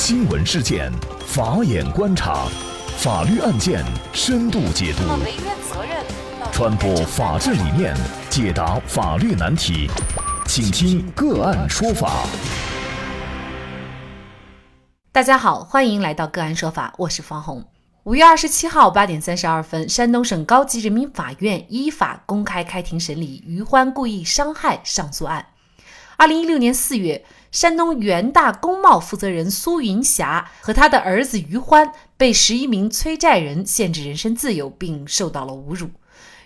新闻事件，法眼观察，法律案件深度解读，传播法治理念，解答法律难题，请听个案说法。大家好，欢迎来到个案说法，我是方红。五月二十七号八点三十二分，山东省高级人民法院依法公开开庭审理于欢故意伤害上诉案。二零一六年四月，山东元大工贸负责人苏云霞和他的儿子于欢被十一名催债人限制人身自由，并受到了侮辱。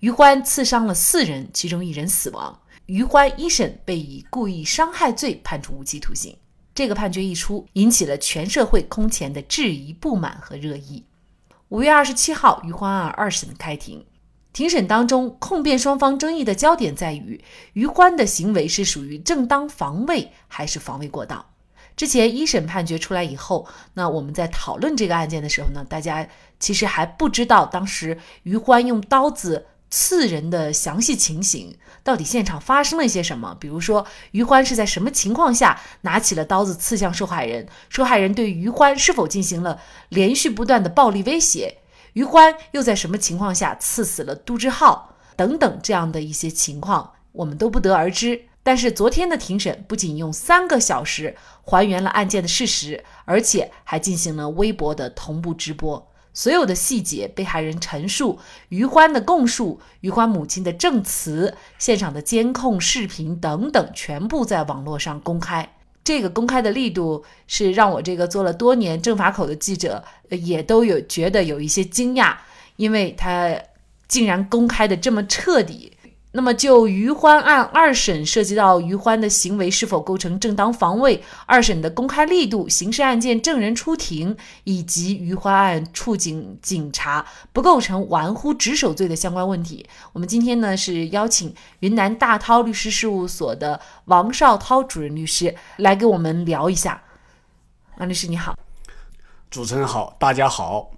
于欢刺伤了四人，其中一人死亡。于欢一审被以故意伤害罪判处无期徒刑。这个判决一出，引起了全社会空前的质疑、不满和热议。五月二十七号，于欢案二审开庭。庭审当中，控辩双方争议的焦点在于于欢的行为是属于正当防卫还是防卫过当。之前一审判决出来以后，那我们在讨论这个案件的时候呢，大家其实还不知道当时于欢用刀子刺人的详细情形，到底现场发生了一些什么？比如说，于欢是在什么情况下拿起了刀子刺向受害人？受害人对于欢是否进行了连续不断的暴力威胁？于欢又在什么情况下刺死了杜志浩？等等，这样的一些情况，我们都不得而知。但是昨天的庭审不仅用三个小时还原了案件的事实，而且还进行了微博的同步直播，所有的细节、被害人陈述、于欢的供述、于欢母亲的证词、现场的监控视频等等，全部在网络上公开。这个公开的力度是让我这个做了多年政法口的记者也都有觉得有一些惊讶，因为他竟然公开的这么彻底。那么，就于欢案二审涉及到于欢的行为是否构成正当防卫，二审的公开力度、刑事案件证人出庭以及于欢案处警警察不构成玩忽职守罪的相关问题，我们今天呢是邀请云南大韬律师事务所的王绍涛主任律师来给我们聊一下。王律师你好，主持人好，大家好。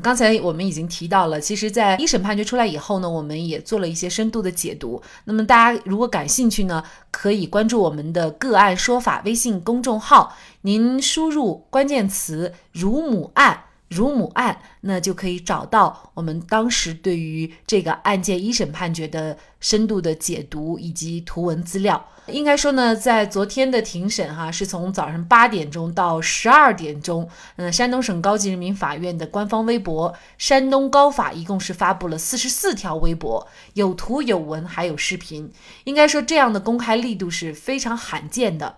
刚才我们已经提到了，其实，在一审判决出来以后呢，我们也做了一些深度的解读。那么，大家如果感兴趣呢，可以关注我们的个案说法微信公众号，您输入关键词“乳母案”。乳母案，那就可以找到我们当时对于这个案件一审判决的深度的解读以及图文资料。应该说呢，在昨天的庭审哈，是从早上八点钟到十二点钟，嗯，山东省高级人民法院的官方微博“山东高法”一共是发布了四十四条微博，有图有文还有视频。应该说，这样的公开力度是非常罕见的，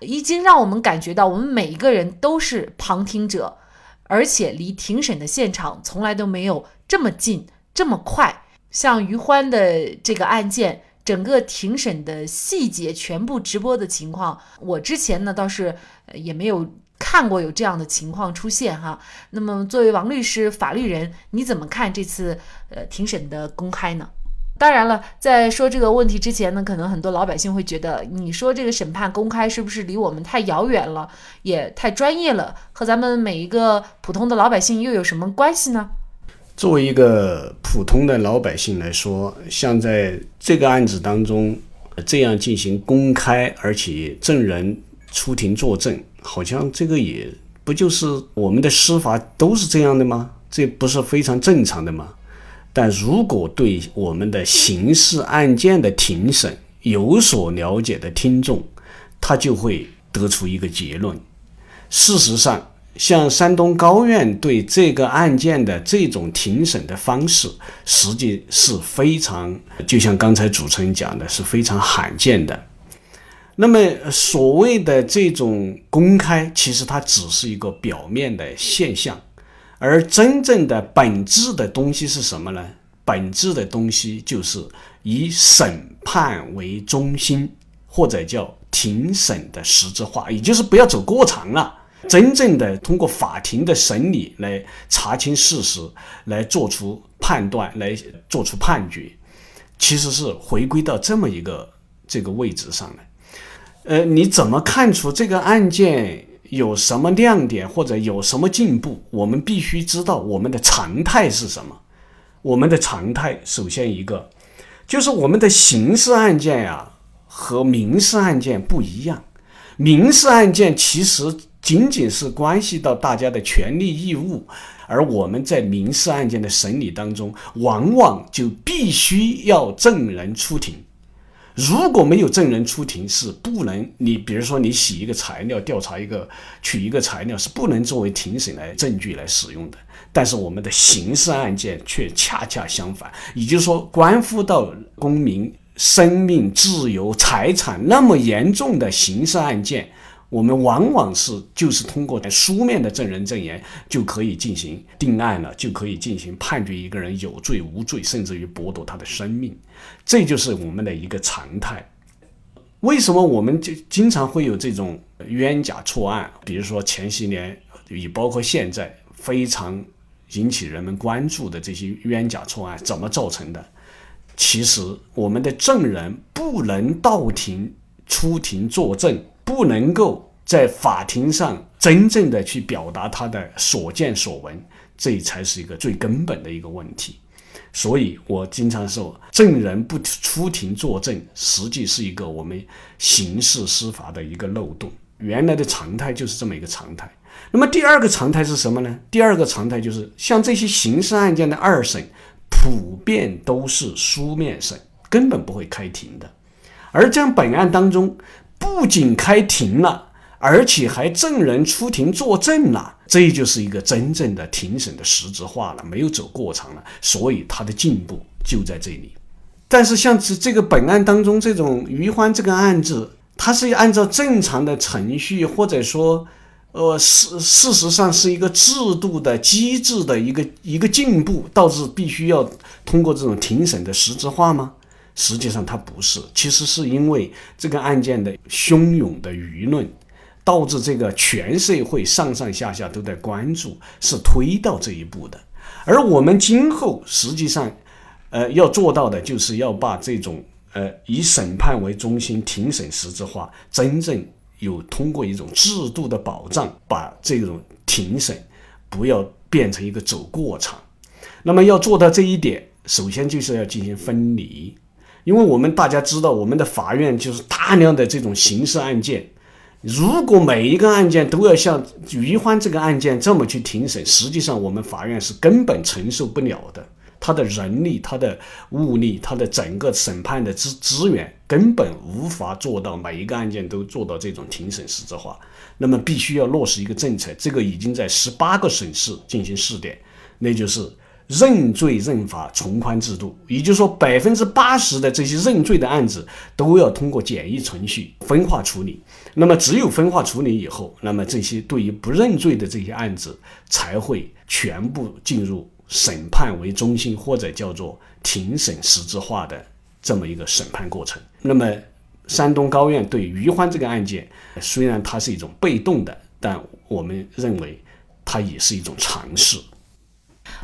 已经让我们感觉到我们每一个人都是旁听者。而且离庭审的现场从来都没有这么近、这么快。像于欢的这个案件，整个庭审的细节全部直播的情况，我之前呢倒是也没有看过有这样的情况出现哈。那么作为王律师、法律人，你怎么看这次呃庭审的公开呢？当然了，在说这个问题之前呢，可能很多老百姓会觉得，你说这个审判公开是不是离我们太遥远了，也太专业了，和咱们每一个普通的老百姓又有什么关系呢？作为一个普通的老百姓来说，像在这个案子当中这样进行公开，而且证人出庭作证，好像这个也不就是我们的司法都是这样的吗？这不是非常正常的吗？但如果对我们的刑事案件的庭审有所了解的听众，他就会得出一个结论：事实上，像山东高院对这个案件的这种庭审的方式，实际是非常，就像刚才主持人讲的，是非常罕见的。那么，所谓的这种公开，其实它只是一个表面的现象。而真正的本质的东西是什么呢？本质的东西就是以审判为中心，或者叫庭审的实质化，也就是不要走过场了，真正的通过法庭的审理来查清事实，来做出判断，来做出判决，其实是回归到这么一个这个位置上来。呃，你怎么看出这个案件？有什么亮点或者有什么进步，我们必须知道我们的常态是什么。我们的常态首先一个就是我们的刑事案件呀和民事案件不一样。民事案件其实仅仅是关系到大家的权利义务，而我们在民事案件的审理当中，往往就必须要证人出庭。如果没有证人出庭，是不能你比如说你写一个材料，调查一个取一个材料，是不能作为庭审来证据来使用的。但是我们的刑事案件却恰恰相反，也就是说，关乎到公民生命、自由、财产那么严重的刑事案件。我们往往是就是通过书面的证人证言就可以进行定案了，就可以进行判决一个人有罪无罪，甚至于剥夺他的生命，这就是我们的一个常态。为什么我们就经常会有这种冤假错案？比如说前些年，也包括现在非常引起人们关注的这些冤假错案，怎么造成的？其实我们的证人不能到庭出庭作证。不能够在法庭上真正的去表达他的所见所闻，这才是一个最根本的一个问题。所以我经常说，证人不出庭作证，实际是一个我们刑事司法的一个漏洞。原来的常态就是这么一个常态。那么第二个常态是什么呢？第二个常态就是像这些刑事案件的二审，普遍都是书面审，根本不会开庭的。而这样本案当中。不仅开庭了，而且还证人出庭作证了，这就是一个真正的庭审的实质化了，没有走过场了，所以他的进步就在这里。但是像这这个本案当中这种余欢这个案子，它是按照正常的程序，或者说，呃，事事实上是一个制度的机制的一个一个进步，导致必须要通过这种庭审的实质化吗？实际上它不是，其实是因为这个案件的汹涌的舆论，导致这个全社会上上下下都在关注，是推到这一步的。而我们今后实际上，呃，要做到的就是要把这种呃以审判为中心、庭审实质化，真正有通过一种制度的保障，把这种庭审不要变成一个走过场。那么要做到这一点，首先就是要进行分离。因为我们大家知道，我们的法院就是大量的这种刑事案件，如果每一个案件都要像于欢这个案件这么去庭审，实际上我们法院是根本承受不了的。他的人力、他的物力、他的整个审判的资资源，根本无法做到每一个案件都做到这种庭审实质化。那么，必须要落实一个政策，这个已经在十八个省市进行试点，那就是。认罪认罚从宽制度，也就是说，百分之八十的这些认罪的案子都要通过简易程序分化处理。那么，只有分化处理以后，那么这些对于不认罪的这些案子才会全部进入审判为中心或者叫做庭审实质化的这么一个审判过程。那么，山东高院对于欢这个案件，虽然它是一种被动的，但我们认为它也是一种尝试。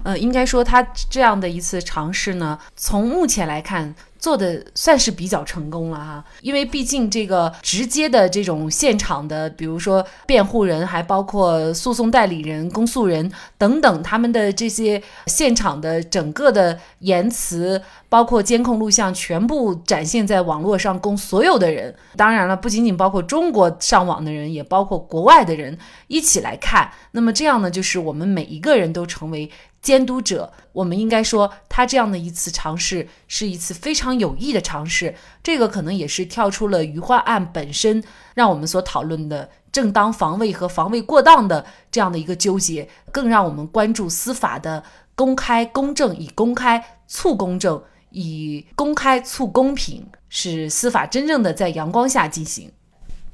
呃，应该说他这样的一次尝试呢，从目前来看。做的算是比较成功了哈，因为毕竟这个直接的这种现场的，比如说辩护人，还包括诉讼代理人、公诉人等等，他们的这些现场的整个的言辞，包括监控录像，全部展现在网络上，供所有的人。当然了，不仅仅包括中国上网的人，也包括国外的人一起来看。那么这样呢，就是我们每一个人都成为。监督者，我们应该说，他这样的一次尝试是一次非常有益的尝试。这个可能也是跳出了余欢案本身，让我们所讨论的正当防卫和防卫过当的这样的一个纠结，更让我们关注司法的公开公正，以公开促公正，以公开促公平，使司法真正的在阳光下进行。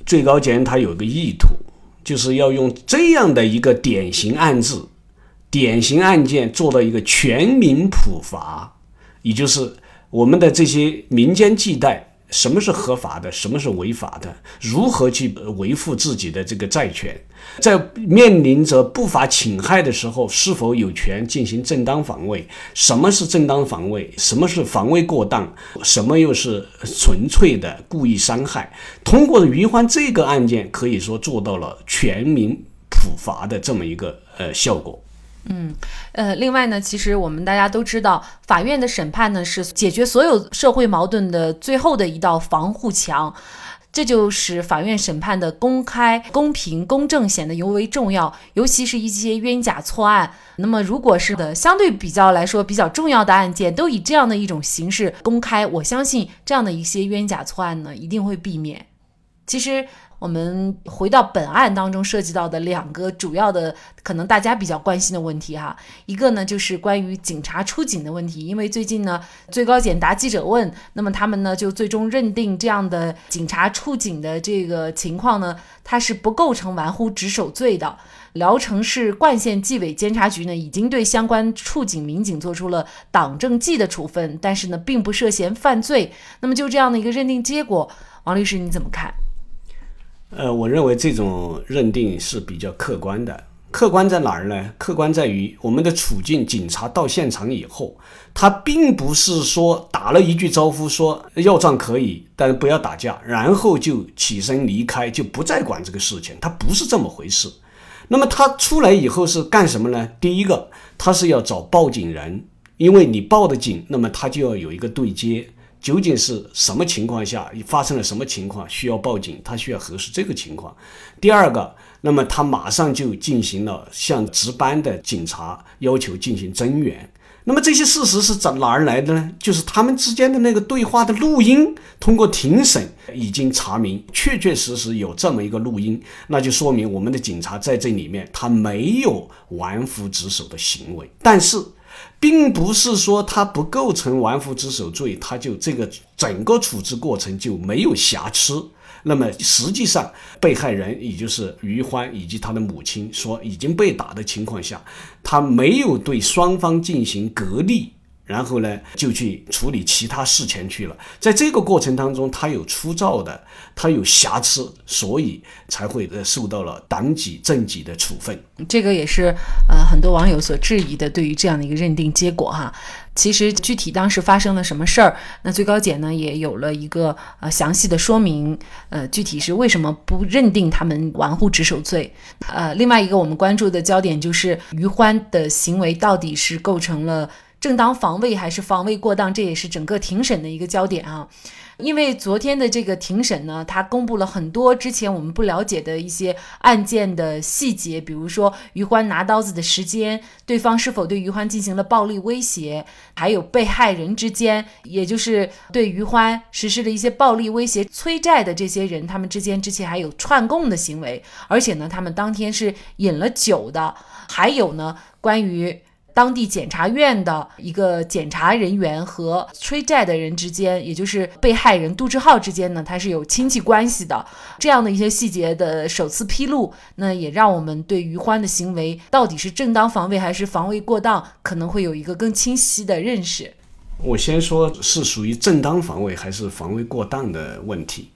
最高检它有个意图，就是要用这样的一个典型案子。典型案件做到一个全民普法，也就是我们的这些民间借贷，什么是合法的，什么是违法的，如何去维护自己的这个债权，在面临着不法侵害的时候，是否有权进行正当防卫？什么是正当防卫？什么是防卫过当？什么又是纯粹的故意伤害？通过于欢这个案件，可以说做到了全民普法的这么一个呃效果。嗯，呃，另外呢，其实我们大家都知道，法院的审判呢是解决所有社会矛盾的最后的一道防护墙。这就使法院审判的公开、公平、公正显得尤为重要，尤其是一些冤假错案。那么，如果是的相对比较来说比较重要的案件，都以这样的一种形式公开，我相信这样的一些冤假错案呢，一定会避免。其实。我们回到本案当中涉及到的两个主要的，可能大家比较关心的问题哈，一个呢就是关于警察出警的问题，因为最近呢最高检答记者问，那么他们呢就最终认定这样的警察出警的这个情况呢，它是不构成玩忽职守罪的。聊城市冠县纪委监察局呢已经对相关处警民警做出了党政纪的处分，但是呢并不涉嫌犯罪。那么就这样的一个认定结果，王律师你怎么看？呃，我认为这种认定是比较客观的。客观在哪儿呢？客观在于我们的处境，警察到现场以后，他并不是说打了一句招呼，说要账可以，但是不要打架，然后就起身离开，就不再管这个事情。他不是这么回事。那么他出来以后是干什么呢？第一个，他是要找报警人，因为你报的警，那么他就要有一个对接。究竟是什么情况下发生了什么情况需要报警？他需要核实这个情况。第二个，那么他马上就进行了向值班的警察要求进行增援。那么这些事实是怎哪儿来的呢？就是他们之间的那个对话的录音，通过庭审已经查明，确确实实有这么一个录音，那就说明我们的警察在这里面他没有玩忽职守的行为，但是。并不是说他不构成玩忽职守罪，他就这个整个处置过程就没有瑕疵。那么实际上，被害人也就是于欢以及他的母亲说已经被打的情况下，他没有对双方进行隔离。然后呢，就去处理其他事情去了。在这个过程当中，他有粗糙的，他有瑕疵，所以才会呃受到了党纪政纪的处分。这个也是呃很多网友所质疑的，对于这样的一个认定结果哈。其实具体当时发生了什么事儿，那最高检呢也有了一个呃详细的说明。呃，具体是为什么不认定他们玩忽职守罪？呃，另外一个我们关注的焦点就是于欢的行为到底是构成了。正当防卫还是防卫过当，这也是整个庭审的一个焦点啊。因为昨天的这个庭审呢，他公布了很多之前我们不了解的一些案件的细节，比如说于欢拿刀子的时间，对方是否对于欢进行了暴力威胁，还有被害人之间，也就是对于欢实施了一些暴力威胁、催债的这些人，他们之间之前还有串供的行为，而且呢，他们当天是饮了酒的，还有呢，关于。当地检察院的一个检察人员和催债的人之间，也就是被害人杜志浩之间呢，他是有亲戚关系的。这样的一些细节的首次披露，那也让我们对于欢的行为到底是正当防卫还是防卫过当，可能会有一个更清晰的认识。我先说是属于正当防卫还是防卫过当的问题。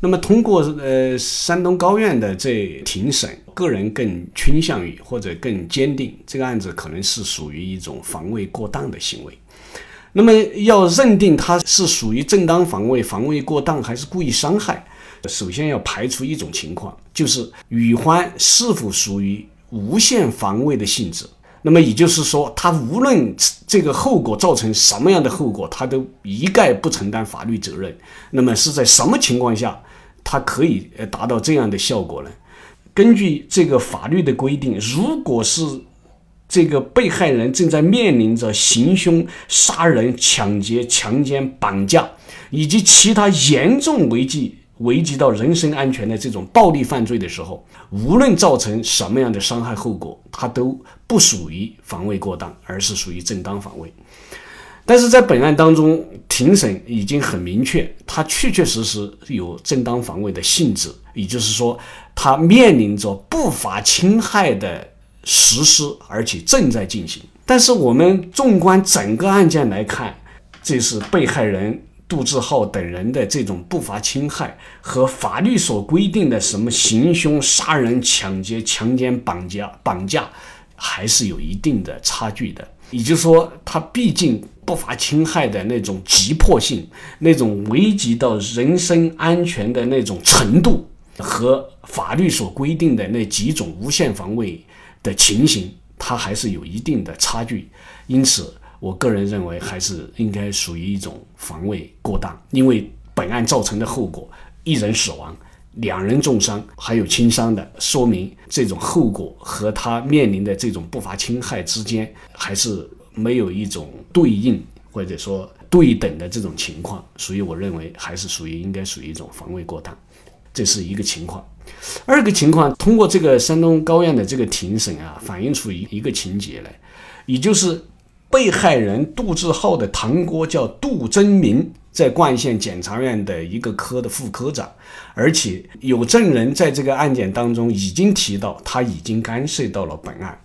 那么通过呃山东高院的这庭审，个人更倾向于或者更坚定这个案子可能是属于一种防卫过当的行为。那么要认定他是属于正当防卫、防卫过当还是故意伤害，首先要排除一种情况，就是与欢是否属于无限防卫的性质。那么也就是说，他无论这个后果造成什么样的后果，他都一概不承担法律责任。那么是在什么情况下？它可以呃达到这样的效果呢？根据这个法律的规定，如果是这个被害人正在面临着行凶、杀人、抢劫、强奸、绑架以及其他严重危及危及到人身安全的这种暴力犯罪的时候，无论造成什么样的伤害后果，它都不属于防卫过当，而是属于正当防卫。但是在本案当中，庭审已经很明确，他确确实实有正当防卫的性质，也就是说，他面临着不法侵害的实施，而且正在进行。但是我们纵观整个案件来看，这是被害人杜志浩等人的这种不法侵害和法律所规定的什么行凶、杀人、抢劫、强奸、绑架、绑架，还是有一定的差距的。也就是说，他毕竟。不法侵害的那种急迫性，那种危及到人身安全的那种程度，和法律所规定的那几种无限防卫的情形，它还是有一定的差距。因此，我个人认为还是应该属于一种防卫过当，因为本案造成的后果一人死亡。两人重伤，还有轻伤的，说明这种后果和他面临的这种不法侵害之间还是没有一种对应或者说对等的这种情况，所以我认为还是属于应该属于一种防卫过当，这是一个情况。二个情况，通过这个山东高院的这个庭审啊，反映出一一个情节来，也就是被害人杜志浩的堂哥叫杜真明。在冠县检察院的一个科的副科长，而且有证人在这个案件当中已经提到，他已经干涉到了本案。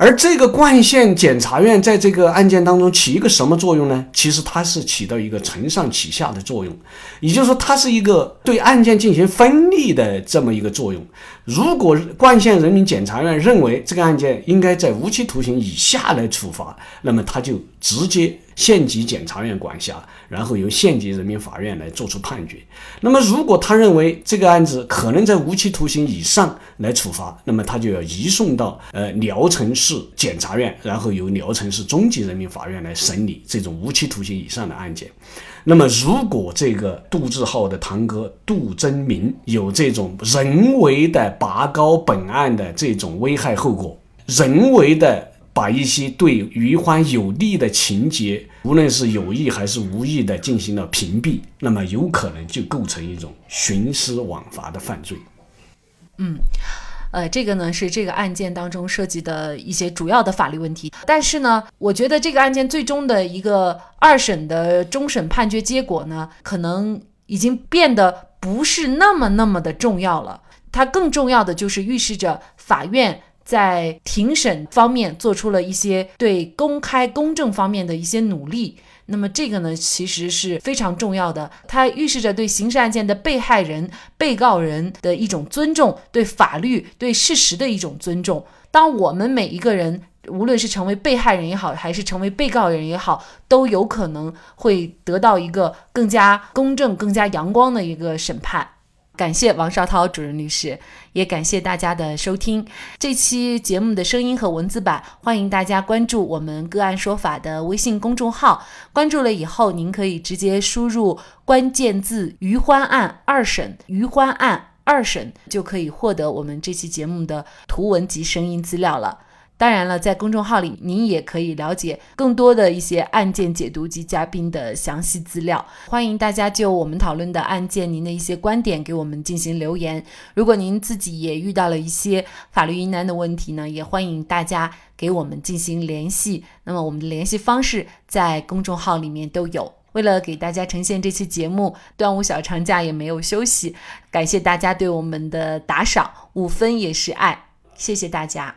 而这个冠县检察院在这个案件当中起一个什么作用呢？其实它是起到一个承上启下的作用，也就是说，它是一个对案件进行分立的这么一个作用。如果冠县人民检察院认为这个案件应该在无期徒刑以下来处罚，那么他就直接县级检察院管辖，然后由县级人民法院来作出判决。那么，如果他认为这个案子可能在无期徒刑以上来处罚，那么他就要移送到呃聊城市检察院，然后由聊城市中级人民法院来审理这种无期徒刑以上的案件。那么，如果这个杜志浩的堂哥杜真明有这种人为的拔高本案的这种危害后果，人为的把一些对于欢有利的情节，无论是有意还是无意的进行了屏蔽，那么有可能就构成一种徇私枉法的犯罪。嗯。呃，这个呢是这个案件当中涉及的一些主要的法律问题，但是呢，我觉得这个案件最终的一个二审的终审判决结果呢，可能已经变得不是那么那么的重要了。它更重要的就是预示着法院在庭审方面做出了一些对公开公正方面的一些努力。那么这个呢，其实是非常重要的，它预示着对刑事案件的被害人、被告人的一种尊重，对法律、对事实的一种尊重。当我们每一个人，无论是成为被害人也好，还是成为被告人也好，都有可能会得到一个更加公正、更加阳光的一个审判。感谢王绍涛主任律师，也感谢大家的收听。这期节目的声音和文字版，欢迎大家关注我们“个案说法”的微信公众号。关注了以后，您可以直接输入关键字“余欢案二审”，“余欢案二审”就可以获得我们这期节目的图文及声音资料了。当然了，在公众号里，您也可以了解更多的一些案件解读及嘉宾的详细资料。欢迎大家就我们讨论的案件，您的一些观点给我们进行留言。如果您自己也遇到了一些法律疑难的问题呢，也欢迎大家给我们进行联系。那么我们的联系方式在公众号里面都有。为了给大家呈现这期节目，端午小长假也没有休息，感谢大家对我们的打赏，五分也是爱，谢谢大家。